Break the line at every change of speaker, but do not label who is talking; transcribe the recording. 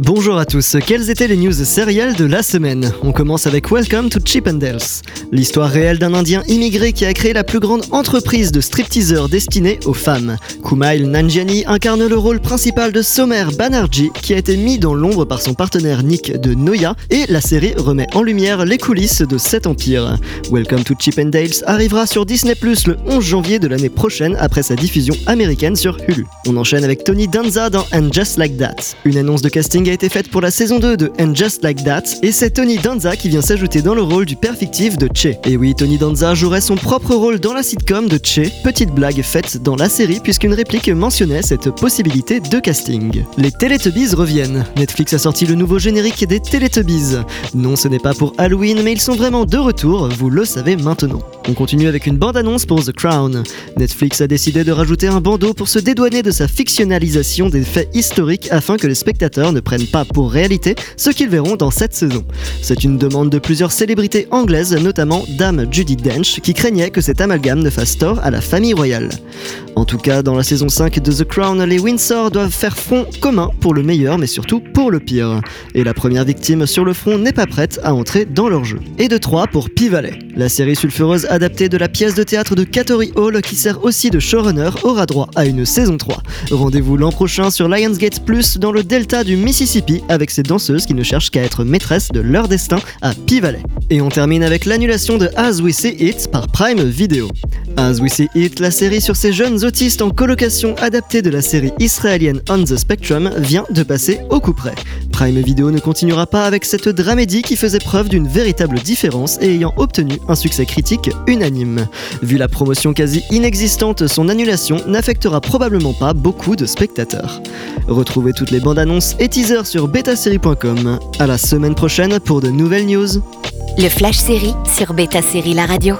Bonjour à tous, quelles étaient les news sérielles de la semaine On commence avec Welcome to Chippendales, l'histoire réelle d'un Indien immigré qui a créé la plus grande entreprise de stripteaseurs destinée aux femmes. Kumail Nanjiani incarne le rôle principal de Somer Banerjee qui a été mis dans l'ombre par son partenaire Nick de Noya et la série remet en lumière les coulisses de cet empire. Welcome to Chippendales arrivera sur Disney Plus le 11 janvier de l'année prochaine après sa diffusion américaine sur Hulu. On enchaîne avec Tony Danza dans And Just Like That, une annonce de casting a été faite pour la saison 2 de And Just Like That, et c'est Tony Danza qui vient s'ajouter dans le rôle du père fictif de Che. Et oui, Tony Danza jouerait son propre rôle dans la sitcom de Che, petite blague faite dans la série puisqu'une réplique mentionnait cette possibilité de casting. Les Teletubbies reviennent. Netflix a sorti le nouveau générique des Teletubbies. Non, ce n'est pas pour Halloween, mais ils sont vraiment de retour, vous le savez maintenant. On continue avec une bande-annonce pour The Crown. Netflix a décidé de rajouter un bandeau pour se dédouaner de sa fictionnalisation des faits historiques afin que les spectateurs ne prennent pas pour réalité ce qu'ils verront dans cette saison. C'est une demande de plusieurs célébrités anglaises, notamment Dame Judy Dench, qui craignait que cet amalgame ne fasse tort à la famille royale. En tout cas, dans la saison 5 de The Crown, les Windsor doivent faire front commun pour le meilleur, mais surtout pour le pire. Et la première victime sur le front n'est pas prête à entrer dans leur jeu. Et de 3 pour Pivalet. La série sulfureuse adaptée de la pièce de théâtre de Cattery Hall, qui sert aussi de showrunner, aura droit à une saison 3. Rendez-vous l'an prochain sur Lionsgate Plus dans le delta du Mississippi avec ces danseuses qui ne cherchent qu'à être maîtresses de leur destin à Pivalet. Et on termine avec l'annulation de As We See It par Prime Video. As We See It, la série sur ces jeunes autistes en colocation adaptée de la série israélienne On the Spectrum, vient de passer au coup. Prime Video ne continuera pas avec cette dramédie qui faisait preuve d'une véritable différence et ayant obtenu un succès critique unanime. Vu la promotion quasi inexistante, son annulation n'affectera probablement pas beaucoup de spectateurs. Retrouvez toutes les bandes annonces et teasers sur betasérie.com. À la semaine prochaine pour de nouvelles news.
Le Flash Série sur Beta Série La Radio.